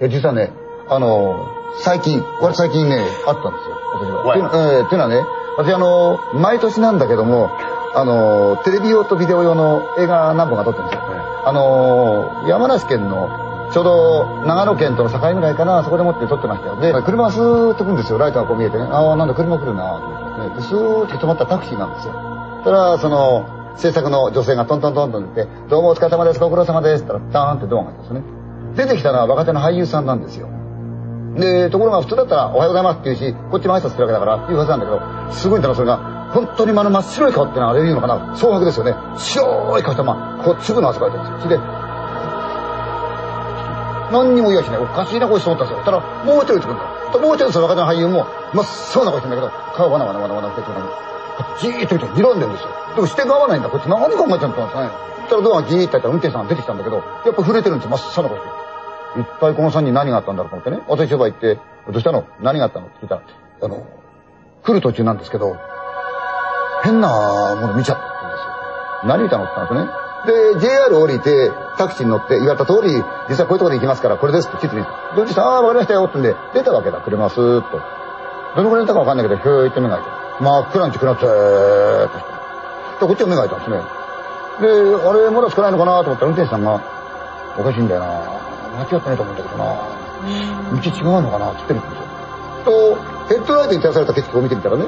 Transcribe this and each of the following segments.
いや、実はね、あの、最近、俺最近ね、あったんですよ、私は。っていうの,、えー、っていうのはね、私あの、毎年なんだけども、あの、テレビ用とビデオ用の映画何本か撮ってるんですよ。あの、山梨県の、ちょうど長野県との境ぐらいかな、そこでもって撮ってましたよ。で、車がスーッと来るんですよ、ライトがこう見えてね。ああ、なんだ、車来るなと思って、ね。で、スーッと止まったタクシーなんですよ。それは、その、制作の女性がトントントンと出て、どうもお疲れ様です、ご苦労様ですって言ったら、ダーンってドアが開いたんですね。出てきたのは若手の俳優さんなんですよ。で、ところが普通だったら、おはようございますって言うし、こっちも挨拶するわけだから、っていうはずなんだけど、すごいんだな、それが。本当にあの真っ白い顔ってのはあれ言うのかな？蒼白ですよね。白い顔してまあ、こう粒の汗かいてるんですよ。それで、何にも言わしない。おかしいな、こいつと思ったんですよ。たら、もう一人出てくるんだ。もう一人その若手の俳優も、真っ青な顔してんだけど、顔わなわなわなわなってじーっと見て睨んでるんですよ。でも視点が合わないんだ。こいつ何考えちゃったんですかね。そしたらドアがギーってやったら運転手さんが出てきたんだけど、やっぱ震えてるんですよ。真っ青な顔して。一体この3人何があったんだろうと思ってね。私そば行って、どうしたの？何があったの？って聞いたら、あの、来る途中なんですけど、変なもの見ちゃったんですよ。何見たの？って言ったんですね。で、JR 降りて、タクシーに乗って言われた通り、実はこういうとこで行きますから、これですって地図に。で、おじさん、ああ、わかりましたよってんで、出たわけだ、車スーッと。どのくらい出たかわかんないけど、ひょーって目が開いて。真っ暗に暗くてーって。で、こっちが目が開いたんですね。で、あれ、まだ少ないのかなと思ったら運転手さんが、おかしいんだよな間違ってないと思うんだけどな道違うのかなって言ってるんですよ。と、ヘッドライトに照らされた景色を見てみたらね、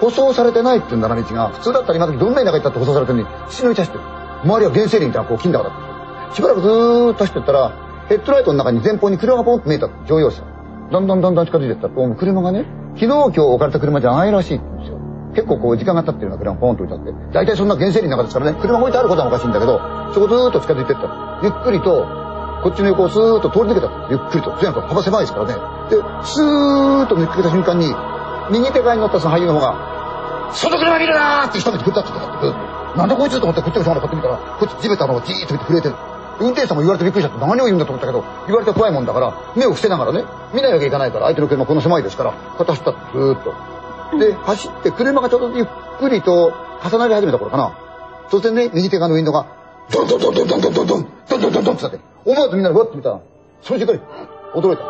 舗装されてないっていうんだな、道が。普通だったら今時どんな田舎行ったって舗装されてるのに、血のり走ってる。周りは原生林みたいなこう金高だったしばらくずーっと走ってったら、ヘッドライトの中に前方に車がポンと見えた乗用車。だんだんだんだん近づいてったら、車がね、昨日今日置かれた車じゃないらしい。結構こう時間が経ってるような車がポンと置いてあって、大体そんな原生林の中ですからね、車置いてあることはおかしいんだけど、そこずーっと近づいてった。ゆっくりとこっちの横をスーッと通り抜けた。ゆっくりと全部幅狭いですからね。でスーッと抜けた瞬間に右手側に乗ったその俳優の方が「外車見るな!」って一目で振ったって言ってたなんだこいつと思ってこっちの人がこって見たらこっち地べたのをじーっと見て震えてる。運転手さんも言われてびっくりしちゃって何を言うんだと思ったけど言われて怖いもんだから目を伏せながらね見ないわけいかないから相手の車この狭いですからこうやってずーっと。で走って車がちょっとゆっくりと重なり始めた頃かな。突然ね右手側のウィンドウがドンドンドンドンドンドンドンドンドンドンドンドンってなって思わずみんなでわって見たらその瞬間に驚いた。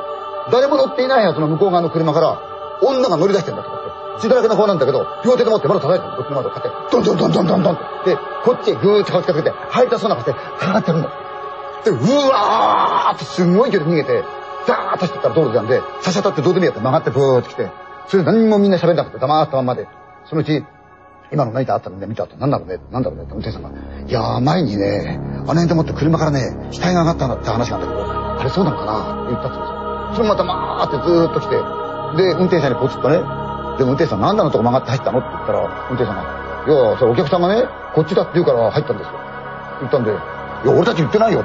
誰も乗っていないやつの向こう側の車から女が乗り出してんだとかって血だらけの顔なんだけど両手で持ってまだ叩いてる。こっちの窓を買ってドンドンドンドンドンドンって。でこっちへぐーっと顔近づけて入りたそうな顔してかかってるんだでうわーってすんごい勢いで逃げてダーッと走ってったら道路なんでさしゃたってどうでもいいやって曲がってブーって来てそれ何もみんな喋んなくて黙ったまんまでそのうち今の何かあったのね、見たって何だろうね、何だろうねって運転手さんが、いやー前にね、あの辺でもって車からね、死体が上がったんだって話があったけど、あれそうなのかなって言ったって言うんですよ。それまたまーってずーっと来て、で、運転手さんにポツッとね、で、運転手さん何だのとこ曲がって入ったのって言ったら、運転手さんが、いやーそれお客さんがね、こっちだって言うから入ったんですよ。言ったんで、いや、俺たち言ってないよ。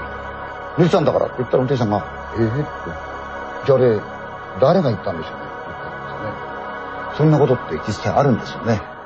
寝てたんだからって言ったら運転手さんが、ええー、って。じゃああれ、誰が言ったんでしょうね。そんなことって実際あるんですよね。